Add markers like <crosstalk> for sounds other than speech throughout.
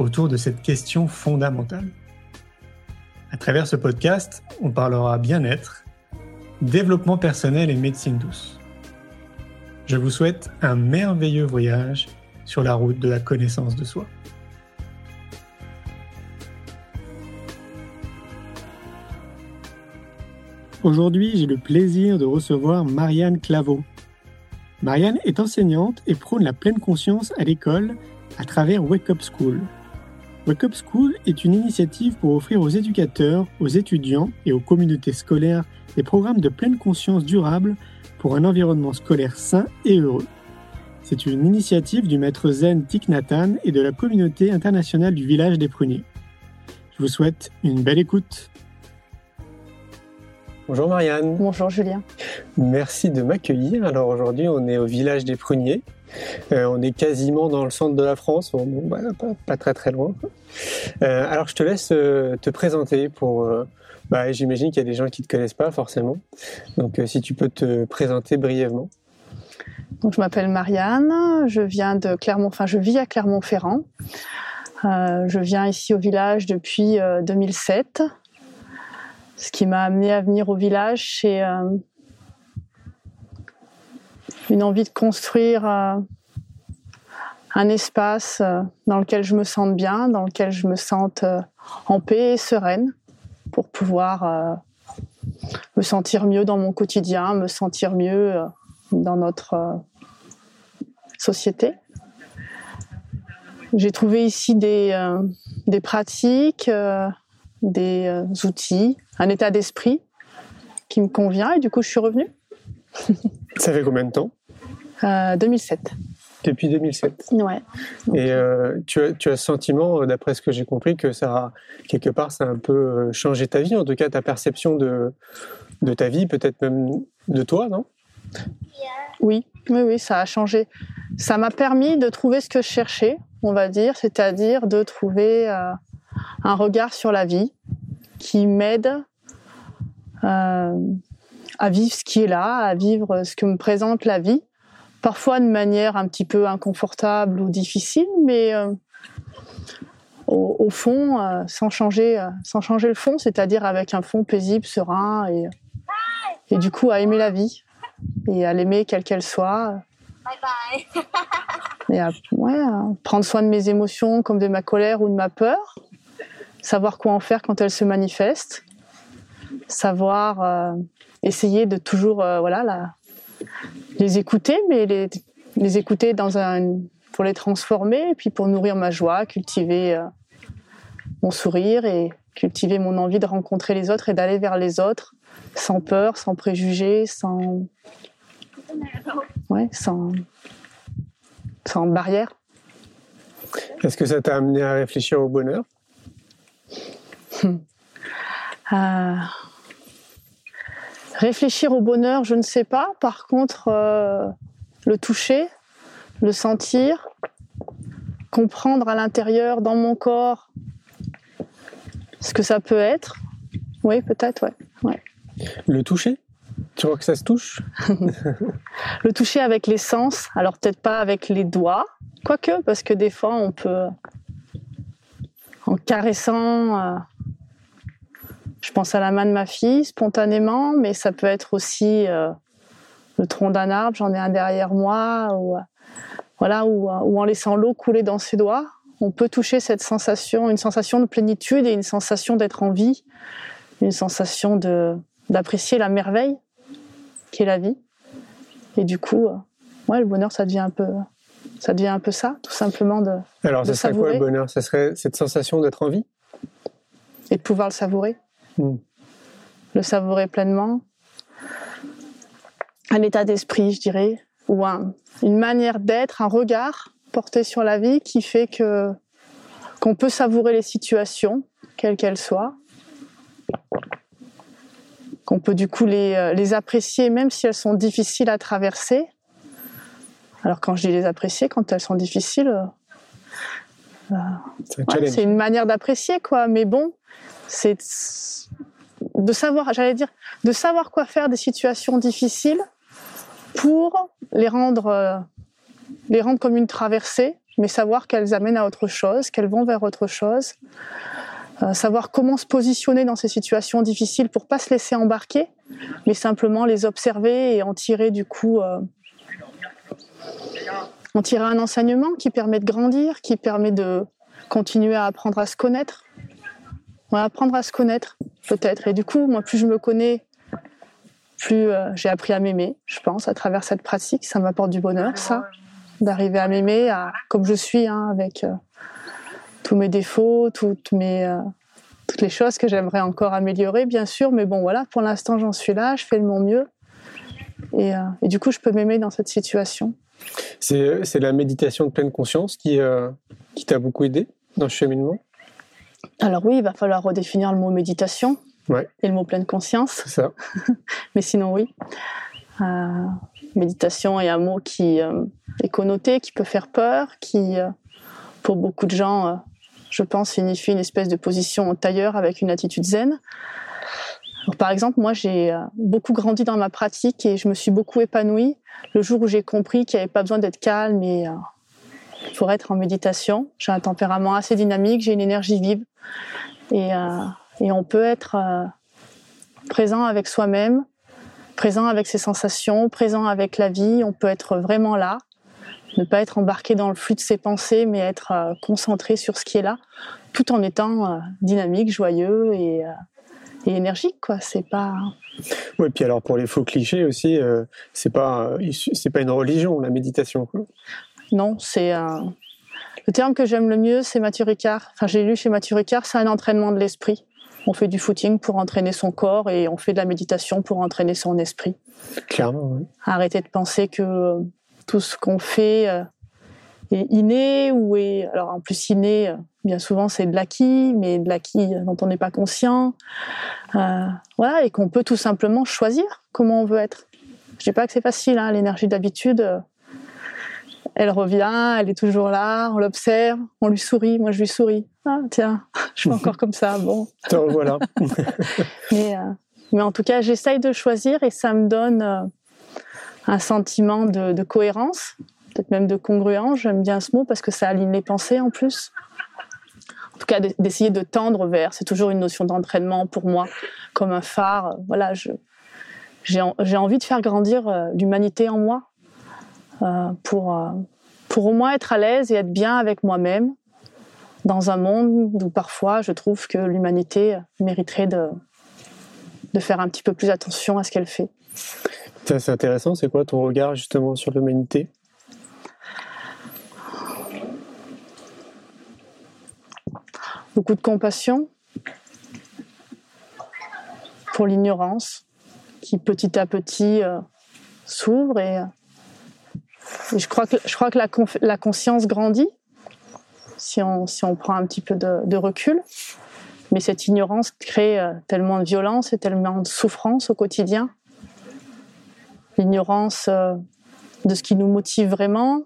autour de cette question fondamentale. À travers ce podcast, on parlera bien-être, développement personnel et médecine douce. Je vous souhaite un merveilleux voyage sur la route de la connaissance de soi. Aujourd'hui, j'ai le plaisir de recevoir Marianne Claveau. Marianne est enseignante et prône la pleine conscience à l'école à travers Wake Up School. Wake Up School est une initiative pour offrir aux éducateurs, aux étudiants et aux communautés scolaires des programmes de pleine conscience durable pour un environnement scolaire sain et heureux. C'est une initiative du maître zen Thich Nhat et de la communauté internationale du village des pruniers. Je vous souhaite une belle écoute. Bonjour Marianne. Bonjour Julien. Merci de m'accueillir. Alors aujourd'hui, on est au village des Pruniers. Euh, on est quasiment dans le centre de la France, pas, très très loin. Euh, alors je te laisse euh, te présenter pour. Bah, J'imagine qu'il y a des gens qui ne te connaissent pas forcément. Donc si tu peux te présenter brièvement. Donc je m'appelle Marianne, je viens de Clermont, enfin je vis à Clermont-Ferrand. je viens ici au village depuis 2007. Ce qui m'a amené à venir au village, c'est une envie de construire euh, un espace euh, dans lequel je me sente bien, dans lequel je me sente en paix et sereine pour pouvoir me sentir mieux dans mon quotidien, me sentir mieux dans notre société. J'ai trouvé ici des, des pratiques, des outils, un état d'esprit qui me convient et du coup je suis revenue. Ça fait combien de temps? 2007. Euh, Depuis 2007. Ouais. Et euh, tu, as, tu as ce sentiment, euh, d'après ce que j'ai compris, que ça a, quelque part, ça a un peu changé ta vie, en tout cas ta perception de, de ta vie, peut-être même de toi, non? Oui, oui, oui, ça a changé. Ça m'a permis de trouver ce que je cherchais, on va dire, c'est-à-dire de trouver un regard sur la vie qui m'aide euh, à vivre ce qui est là, à vivre ce que me présente la vie, parfois de manière un petit peu inconfortable ou difficile, mais euh, au, fond, euh, sans changer, sans changer le fond, c'est-à-dire avec un fond paisible, serein, et, et du coup à aimer la vie et à l'aimer quelle qu'elle soit. Bye bye. et à, ouais, à prendre soin de mes émotions comme de ma colère ou de ma peur, savoir quoi en faire quand elle se manifeste, savoir euh, essayer de toujours euh, voilà les écouter, mais les, les, écouter dans un pour les transformer et puis pour nourrir ma joie, cultiver euh, mon sourire et cultiver mon envie de rencontrer les autres et d'aller vers les autres sans peur, sans préjugés, sans ouais, sans sans barrière. Est-ce que ça t'a amené à réfléchir au bonheur? Euh, <laughs> réfléchir au bonheur, je ne sais pas. Par contre, euh, le toucher, le sentir, comprendre à l'intérieur, dans mon corps, ce que ça peut être. Oui, peut-être, ouais. ouais. Le toucher? Tu vois que ça se touche? <laughs> Le toucher avec les sens, alors peut-être pas avec les doigts, quoique, parce que des fois on peut, en caressant, euh, je pense à la main de ma fille spontanément, mais ça peut être aussi euh, le tronc d'un arbre, j'en ai un derrière moi, ou, euh, voilà, ou, en laissant l'eau couler dans ses doigts. On peut toucher cette sensation, une sensation de plénitude et une sensation d'être en vie, une sensation de d'apprécier la merveille qui est la vie. Et du coup, ouais, le bonheur, ça devient un peu, ça devient un peu ça, tout simplement de. Alors, ça serait quoi le bonheur? Ça serait cette sensation d'être en vie? Et de pouvoir le savourer. Hmm. Le savourer pleinement. Un état d'esprit, je dirais, ou une manière d'être, un regard porté sur la vie qui fait que qu'on peut savourer les situations, quelles qu'elles soient, qu'on peut du coup les, euh, les apprécier même si elles sont difficiles à traverser. Alors quand je dis les apprécier, quand elles sont difficiles, euh, euh, c'est une manière d'apprécier quoi. Mais bon, c'est de savoir, j'allais dire, de savoir quoi faire des situations difficiles pour les rendre, les rendre comme une traversée mais savoir qu'elles amènent à autre chose, qu'elles vont vers autre chose. Euh, savoir comment se positionner dans ces situations difficiles pour pas se laisser embarquer, mais simplement les observer et en tirer du coup euh, en tirer un enseignement qui permet de grandir, qui permet de continuer à apprendre à se connaître. apprendre à se connaître, peut-être. Et du coup, moi, plus je me connais, plus euh, j'ai appris à m'aimer, je pense, à travers cette pratique. Ça m'apporte du bonheur, ça d'arriver à m'aimer comme je suis, hein, avec euh, tous mes défauts, toutes mes euh, toutes les choses que j'aimerais encore améliorer, bien sûr. Mais bon, voilà, pour l'instant, j'en suis là, je fais de mon mieux, et du coup, je peux m'aimer dans cette situation. C'est la méditation de pleine conscience qui qui t'a beaucoup aidé dans ce cheminement? Alors oui, il va falloir redéfinir le mot méditation et le mot pleine conscience. Ça. <laughs> Mais sinon, oui. méditation est un mot qui est connoté, qui peut faire peur, qui, euh, pour beaucoup de gens, euh, je pense, signifie une espèce de position en tailleur avec une attitude zen. Par exemple, moi, j'ai euh, beaucoup grandi dans ma pratique et je me suis beaucoup épanouie le jour où j'ai compris qu'il n'y avait pas besoin d'être calme et pour être en méditation. J'ai un tempérament assez dynamique, j'ai une énergie vive et, et on peut être présent avec soi-même, présent avec ses sensations, présent avec la vie. On peut être vraiment là ne pas être embarqué dans le flux de ses pensées, mais être euh, concentré sur ce qui est là, tout en étant euh, dynamique, joyeux et, euh, et énergique, quoi. C'est pas. Oui, puis alors pour les faux clichés aussi, c'est pas c'est pas une religion la méditation. Non, c'est le terme que j'aime le mieux, c'est Mathieu Ricard. Enfin, j'ai lu chez Mathieu Ricard, c'est un entraînement de l'esprit. On fait du footing pour entraîner son corps et on fait de la méditation pour entraîner son esprit. Clairement. Oui. Arrêter de penser que tout ce qu'on fait euh, est inné ou est alors en plus inné euh, bien souvent c'est de l'acquis mais de l'acquis dont on n'est pas conscient euh, voilà et qu'on peut tout simplement choisir comment on veut être. Je dis pas que c'est facile hein, l'énergie d'habitude elle revient elle est toujours là on l'observe on lui sourit moi je lui souris. Ah tiens <laughs> je suis encore comme ça bon. Voilà <laughs> mais mais en tout cas j'essaye de choisir et ça me donne un sentiment de, cohérence, peut-être même de congruence. J'aime bien ce mot parce que ça aligne les pensées en plus. En tout cas, d'essayer de tendre vers. C'est toujours une notion d'entraînement pour moi, comme un phare. Voilà, j'ai envie de faire grandir euh, l'humanité en moi euh, pour, euh, pour au moins être à l'aise et être bien avec moi-même dans un monde où parfois je trouve que l'humanité mériterait de, de faire un petit peu plus attention à ce qu'elle fait. C'est intéressant, c'est quoi ton regard justement sur l'humanité? Beaucoup de compassion pour l'ignorance qui petit à petit euh, s'ouvre et, je crois que, je crois que la, conscience grandit si on, si on prend un petit peu de, recul. Mais cette ignorance crée euh, tellement de violence et tellement de souffrance au quotidien l'ignorance euh, de ce qui nous motive vraiment,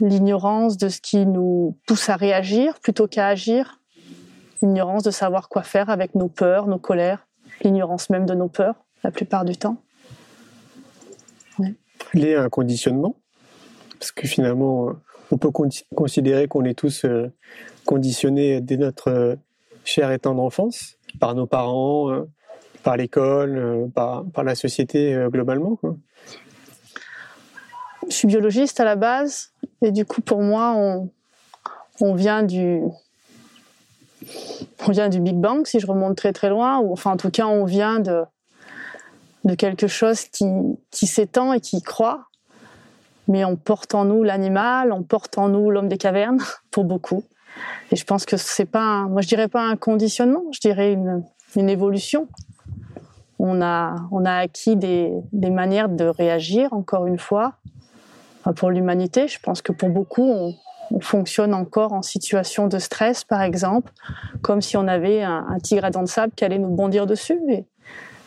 l'ignorance de ce qui nous pousse à réagir plutôt qu'à agir, l'ignorance de savoir quoi faire avec nos peurs, nos colères, l'ignorance même de nos peurs la plupart du temps. Il y a un conditionnement, parce que finalement, on peut considérer qu'on est tous euh, conditionnés dès notre chère et tendre enfance par nos parents, euh, par l'école, euh, par, la société euh, globalement. Je suis biologiste à la base et du coup pour moi on, vient du Big Bang si je remonte très très loin ou enfin en tout cas on vient de quelque chose qui, s'étend et qui croît mais on porte en nous l'animal, on porte en nous l'homme des cavernes <laughs> pour beaucoup. Et je pense que c'est pas, moi je dirais pas un conditionnement, je dirais une, une évolution on a, on a acquis des, manières de réagir, encore une fois, pour l'humanité. Je pense que pour beaucoup, on fonctionne encore en situation de stress, par exemple, comme si on avait un, un tigre à dents de sable qui allait nous bondir dessus. Et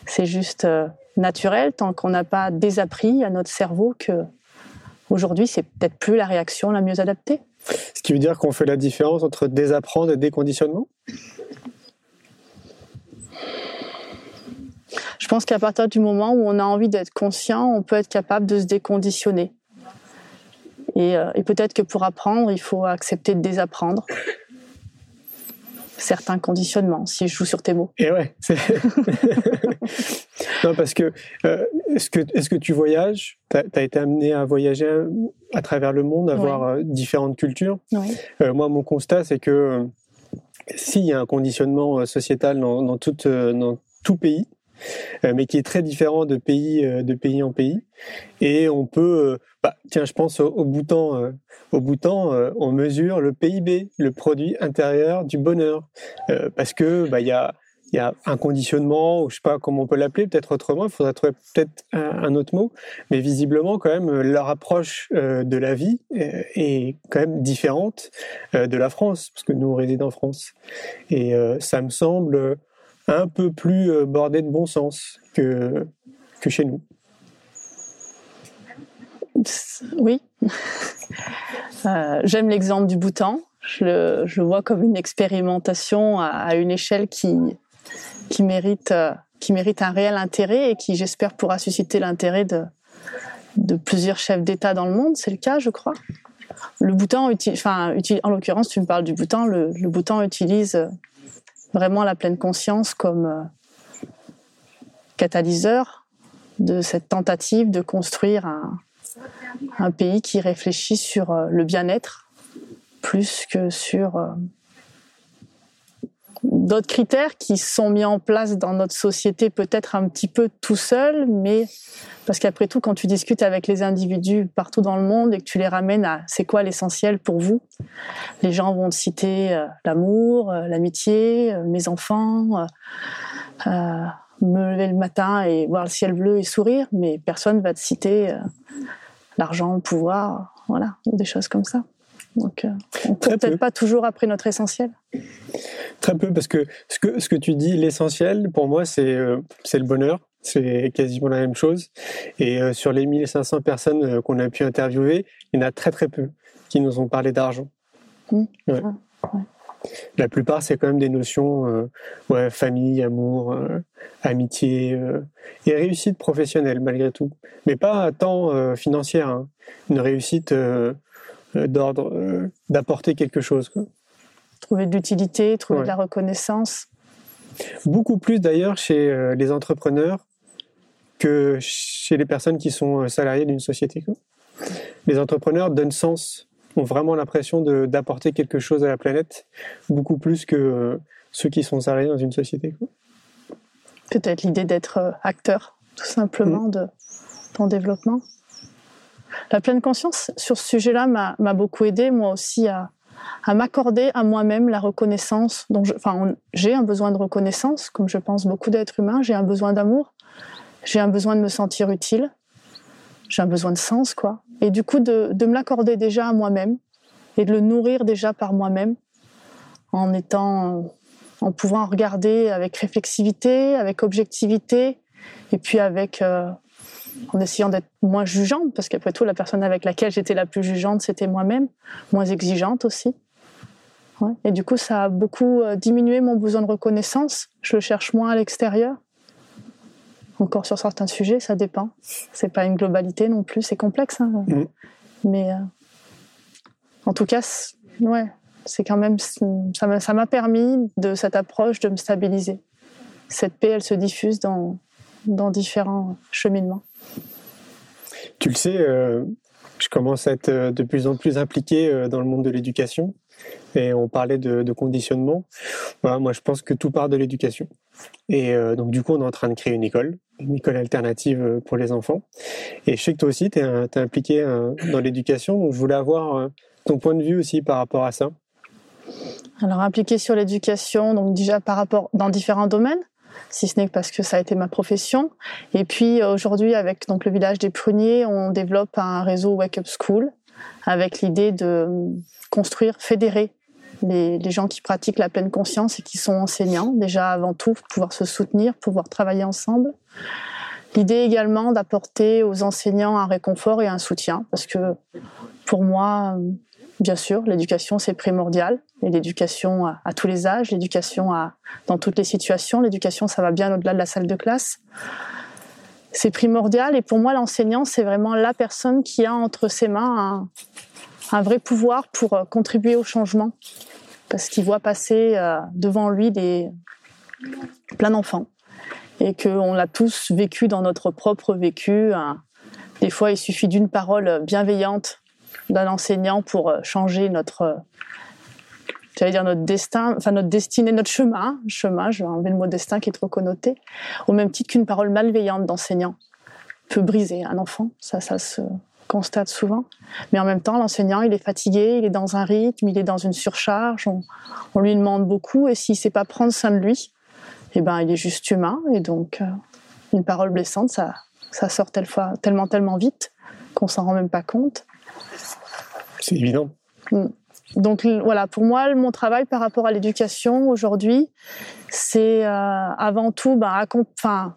c'est juste euh, naturel tant qu'on n'a pas désappris à notre cerveau que aujourd'hui c'est peut-être plus la réaction la mieux adaptée. Ce qui veut dire qu'on fait la différence entre désapprendre et déconditionnement? Je pense qu'à partir du moment où on a envie d'être conscient, on peut être capable de se déconditionner. Et, euh, et peut-être que pour apprendre, il faut accepter de désapprendre certains conditionnements, si je joue sur tes mots. Et ouais. <laughs> non, parce que euh, est-ce que est-ce que tu voyages? Tu as, été amené à voyager à travers le monde, à voir euh, différentes cultures? Euh, moi, mon constat, c'est que s'il y a un conditionnement sociétal dans, dans, toute, dans tout pays, mais qui est très différent de pays, euh, de pays en pays, et on peut, euh, bah, tiens, je pense au, au Bhoutan. euh, au Bhoutan, euh, on mesure le PIB, le produit intérieur du bonheur, euh, parce que bah, il y a il y a un conditionnement, ou je sais pas comment on peut l'appeler, peut-être autrement, il faudrait trouver peut-être un, autre mot, mais visiblement quand même leur approche euh, de la vie euh, est quand même différente euh, de la France, parce que nous on réside en France. Et euh, ça me semble un peu plus euh, bordé de bon sens que, que chez nous. Oui. Euh, J'aime l'exemple du Bhoutan. Je le, je vois comme une expérimentation à, une échelle qui, qui, mérite, euh, qui mérite un réel intérêt et qui, j'espère, pourra susciter l'intérêt de, de plusieurs chefs d'État dans le monde. C'est le cas, je crois. Le Bhoutan, en l'occurrence, tu me parles du Bhoutan. Le, le Bhoutan utilise vraiment la pleine conscience comme euh, catalyseur de cette tentative de construire un, pays qui réfléchit sur euh, le bien-être plus que sur euh, d'autres critères qui sont mis en place dans notre société peut-être un petit peu tout seul, mais parce qu'après tout, quand tu discutes avec les individus partout dans le monde et que tu les ramènes à c'est quoi l'essentiel pour vous, les gens vont te citer euh, l'amour, euh, l'amitié, euh, mes enfants, me lever le matin et voir le ciel bleu et sourire, mais personne va te citer l'argent, le pouvoir, voilà, ou des choses comme ça. Donc, euh, on peut peut-être pas toujours après notre essentiel. Très peu, parce que ce que, ce que tu dis, l'essentiel, pour moi, c'est euh, c'est le bonheur. C'est quasiment la même chose. Et euh, sur les 1500 personnes qu'on a pu interviewer, il y en a très très peu qui nous ont parlé d'argent. Mmh. Ouais. Ouais. La plupart, c'est quand même des notions, euh, ouais, famille, amour, euh, amitié euh, et réussite professionnelle malgré tout, mais pas tant financière. Hein. Une réussite d'ordre d'apporter quelque chose. Quoi. Trouver de l'utilité, trouver ouais. de la reconnaissance. Beaucoup plus d'ailleurs chez euh, les entrepreneurs que chez les personnes qui sont salariées d'une société. Quoi. Les entrepreneurs donnent sens ont vraiment l'impression d'apporter quelque chose à la planète, beaucoup plus que euh, ceux qui sont salariés dans une société. Peut-être l'idée d'être euh, acteur, tout simplement, mmh. de ton développement. La pleine conscience sur ce sujet-là m'a beaucoup aidé, moi aussi, à, m'accorder à moi-même la reconnaissance. Donc, je, enfin, j'ai un besoin de reconnaissance, comme je pense beaucoup d'êtres humains. J'ai un besoin d'amour. J'ai un besoin de me sentir utile. J'ai un besoin de sens, quoi. Et du coup, de, de me l'accorder déjà à moi-même et de le nourrir déjà par moi-même en étant, en pouvant regarder avec réflexivité, avec objectivité et puis avec, euh, en essayant d'être moins jugeante parce qu'après tout, la personne avec laquelle j'étais la plus jugeante, c'était moi-même, moins exigeante aussi. Ouais. Et du coup, ça a beaucoup euh, diminué mon besoin de reconnaissance. Je le cherche moins à l'extérieur. Encore sur certains sujets, ça dépend. C'est pas une globalité non plus, c'est complexe. Hein. Mmh. Mais euh, en tout cas, ouais, c'est quand même ça m'a ça m'a permis de cette approche de me stabiliser. Cette paix, elle se diffuse dans dans différents cheminements. Tu le sais, euh, je commence à être euh, de plus en plus impliqué euh, dans le monde de l'éducation et on parlait de, conditionnement. Voilà, moi, je pense que tout part de l'éducation. Et donc, du coup, on est en train de créer une école, une école alternative pour les enfants. Et je sais que toi aussi, tu es, es, impliqué dans l'éducation, donc je voulais avoir ton point de vue aussi par rapport à ça. Alors, impliqué sur l'éducation, donc déjà par rapport dans différents domaines si ce n'est parce que ça a été ma profession. Et puis aujourd'hui, avec donc le village des pruniers, on développe un réseau Wake Up School avec l'idée de construire, fédérer les, les, gens qui pratiquent la pleine conscience et qui sont enseignants, déjà avant tout, pouvoir se soutenir, pouvoir travailler ensemble. L'idée également d'apporter aux enseignants un réconfort et un soutien, parce que pour moi, bien sûr, l'éducation c'est primordial, et l'éducation à, tous les âges, l'éducation dans toutes les situations, l'éducation ça va bien au-delà de la salle de classe. C'est primordial, et pour moi l'enseignant c'est vraiment la personne qui a entre ses mains un, vrai pouvoir pour euh, contribuer au changement, parce qu'il voit passer euh, devant lui plein d'enfants et qu'on l'a tous vécu dans notre propre vécu. Hein. Des fois, il suffit d'une parole bienveillante d'un enseignant pour euh, changer notre, euh, j'allais dire notre destin, enfin notre destinée, notre chemin, chemin, je vais enlever le mot destin qui est trop connoté, au même titre qu'une parole malveillante d'enseignant peut briser un enfant, ça, ça se constate souvent. Mais en même temps, l'enseignant, il est fatigué, il est dans un rythme, il est dans une surcharge, on, lui demande beaucoup, et s'il sait pas prendre soin de lui, eh ben, il est juste humain. Et donc, euh, une parole blessante, ça, ça sort tellement, tellement, tellement vite qu'on s'en rend même pas compte. C'est évident. Mm. Donc voilà, pour moi, mon travail par rapport à l'éducation aujourd'hui, c'est euh, avant tout, ben, enfin,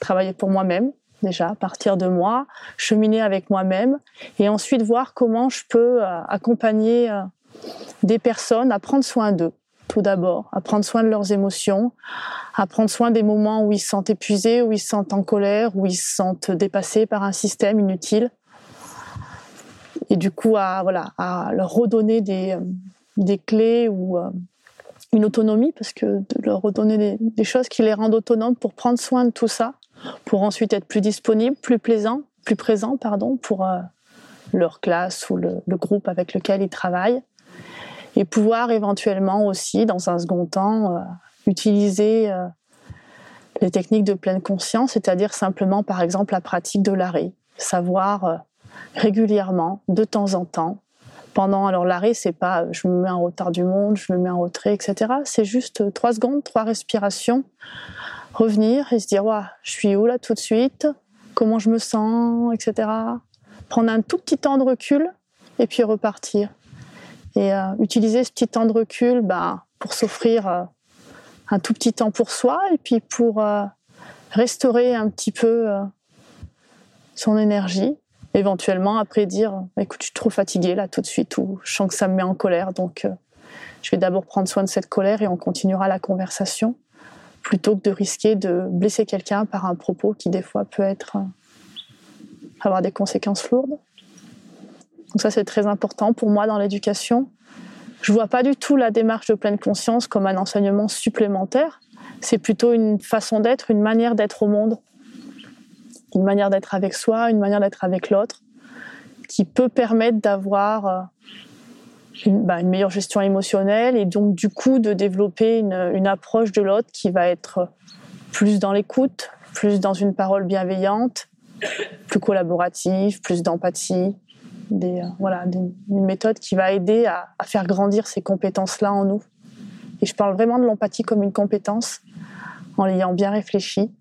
travailler pour moi-même déjà, partir de moi, cheminer avec moi-même, et ensuite voir comment je peux euh, accompagner euh, des personnes à prendre soin d'eux tout d'abord, à prendre soin de leurs émotions, à prendre soin des moments où ils se sentent épuisés, où ils se sentent en colère, où ils se sentent dépassés par un système inutile. Et du coup, à, voilà, à leur redonner des, euh, des clés ou euh, une autonomie, parce que de leur redonner des, choses qui les rendent autonomes pour prendre soin de tout ça, pour ensuite être plus disponible, plus plaisant, plus présent, pardon, pour euh, leur classe ou le, groupe avec lequel ils travaillent. Et pouvoir éventuellement aussi, dans un second temps, utiliser les techniques de pleine conscience, c'est-à-dire simplement, par exemple, la pratique de l'arrêt, savoir régulièrement, de temps en temps, pendant alors l'arrêt, c'est pas je me mets en retard du monde, je me mets en retrait, etc. C'est juste trois secondes, trois respirations, revenir et se dire ouais, je suis où là tout de suite, comment je me sens, etc. Prendre un tout petit temps de recul et puis repartir et euh, utiliser ce petit temps de recul bah, pour s'offrir euh, un tout petit temps pour soi et puis pour euh, restaurer un petit peu son énergie. Éventuellement, après dire écoute, je suis trop fatiguée là tout de suite ou je sens que ça me met en colère, donc euh, je vais d'abord prendre soin de cette colère et on continuera la conversation plutôt que de risquer de blesser quelqu'un par un propos qui des fois peut être avoir des conséquences lourdes. Donc ça, c'est très important pour moi dans l'éducation. Je vois pas du tout la démarche de pleine conscience comme un enseignement supplémentaire. C'est plutôt une façon d'être, une manière d'être au monde, une manière d'être avec soi, une manière d'être avec l'autre, qui peut permettre d'avoir euh, une, bah, une, meilleure gestion émotionnelle et donc du coup de développer une, approche de l'autre qui va être plus dans l'écoute, plus dans une parole bienveillante, plus collaborative, plus d'empathie, euh, voilà, une méthode qui va aider à, à faire grandir ces compétences-là en nous. Et je parle vraiment de l'empathie comme une compétence, en l'ayant bien réfléchi,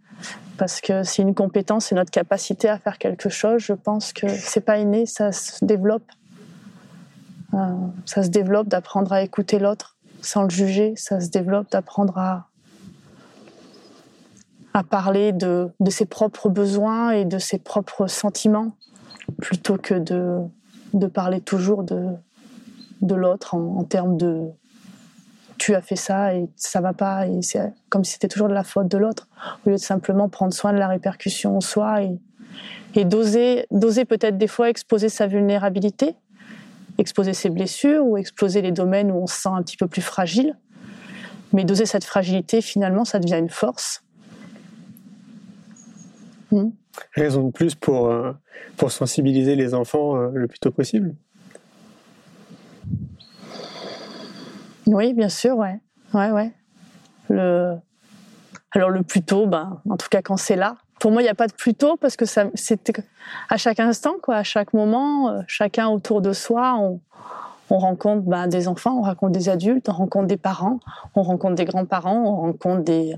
parce que c'est une compétence, c'est notre capacité à faire quelque chose. Je pense que c'est pas inné, ça se développe. Euh, ça se développe d'apprendre à écouter l'autre sans le juger. Ça se développe d'apprendre à à parler de, de ses propres besoins et de ses propres sentiments plutôt que de, de parler toujours de, de l'autre en, en, termes de tu as fait ça et ça va pas et c'est comme si c'était toujours de la faute de l'autre au lieu de simplement prendre soin de la répercussion en soi et, d'oser d'oser peut-être des fois exposer sa vulnérabilité exposer ses blessures ou exposer les domaines où on se sent un petit peu plus fragile. Mais d'oser cette fragilité finalement ça devient une force. Mmh raison de plus pour, euh, pour sensibiliser les enfants euh, le plus tôt possible. Oui, bien sûr, ouais. Ouais, ouais. Le... Alors le plus tôt, ben, en tout cas quand c'est là. Pour moi, il n'y a pas de plus tôt parce que c'est à chaque instant, quoi, à chaque moment, euh, chacun autour de soi, on, on rencontre ben, des enfants, on rencontre des adultes, on rencontre des parents, on rencontre des grands-parents, on rencontre des,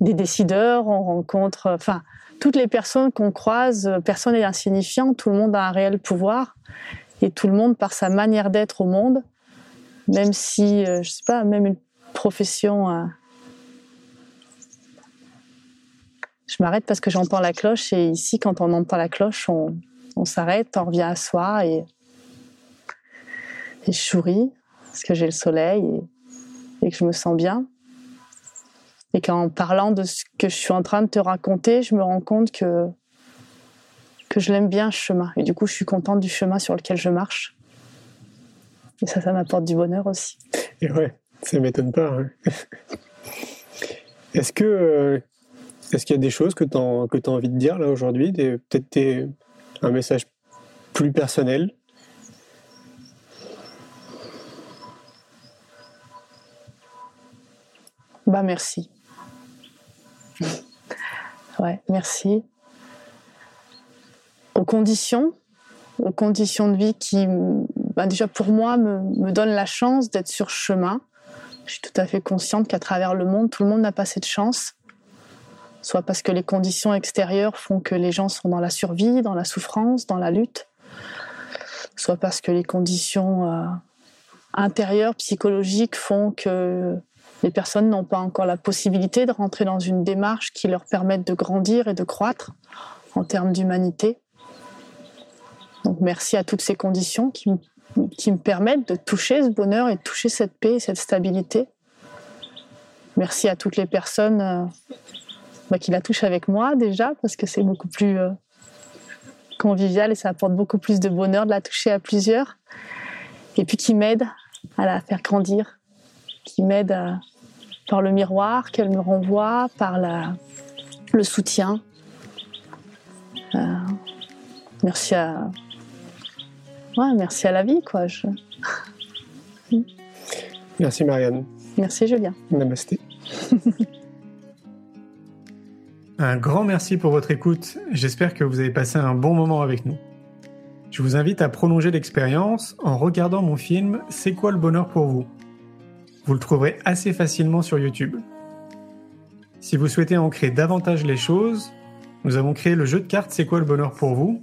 des décideurs, on rencontre, enfin, euh, toutes les personnes qu'on croise, personne n'est insignifiant, tout le monde a un réel pouvoir. Et tout le monde, par sa manière d'être au monde, même si, je sais pas, même une profession je m'arrête parce que j'entends la cloche et ici, quand on entend la cloche, on, s'arrête, on revient à soi et, je souris parce que j'ai le soleil et, que je me sens bien. Et qu'en parlant de ce que je suis en train de te raconter, je me rends compte que, que je l'aime bien ce chemin. Et du coup, je suis contente du chemin sur lequel je marche. Et ça, ça m'apporte du bonheur aussi. Et ouais, ça m'étonne pas. Hein. Est-ce que euh, est-ce qu'il y a des choses que tu as, envie de dire là aujourd'hui? Peut-être un message plus personnel? Bah merci. <laughs> Ouais, merci. Aux conditions, aux conditions de vie qui, bah déjà pour moi, me, me donnent la chance d'être sur chemin. Je suis tout à fait consciente qu'à travers le monde, tout le monde n'a pas cette chance soit parce que les conditions extérieures font que les gens sont dans la survie, dans la souffrance, dans la lutte, soit parce que les conditions euh, intérieures, psychologiques font que les personnes n'ont pas encore la possibilité de rentrer dans une démarche qui leur permette de grandir et de croître en termes d'humanité. Donc merci à toutes ces conditions qui, qui me permettent de toucher ce bonheur et de toucher cette paix et cette stabilité. Merci à toutes les personnes euh, bah, qui la touche avec moi déjà, parce que c'est beaucoup plus euh, convivial et ça apporte beaucoup plus de bonheur de la toucher à plusieurs. Et puis qui m'aide à la faire grandir, qui m'aide par le miroir qu'elle me renvoie, par le soutien. Euh, merci à ouais, merci à la vie quoi. Je... <laughs> Merci Marianne. Merci Julien. Namasté. <laughs> Un grand merci pour votre écoute. J'espère que vous avez passé un bon moment avec nous. Je vous invite à prolonger l'expérience en regardant mon film C'est quoi le bonheur pour vous? Vous le trouverez assez facilement sur YouTube. Si vous souhaitez ancrer davantage les choses, nous avons créé le jeu de cartes C'est quoi le bonheur pour vous?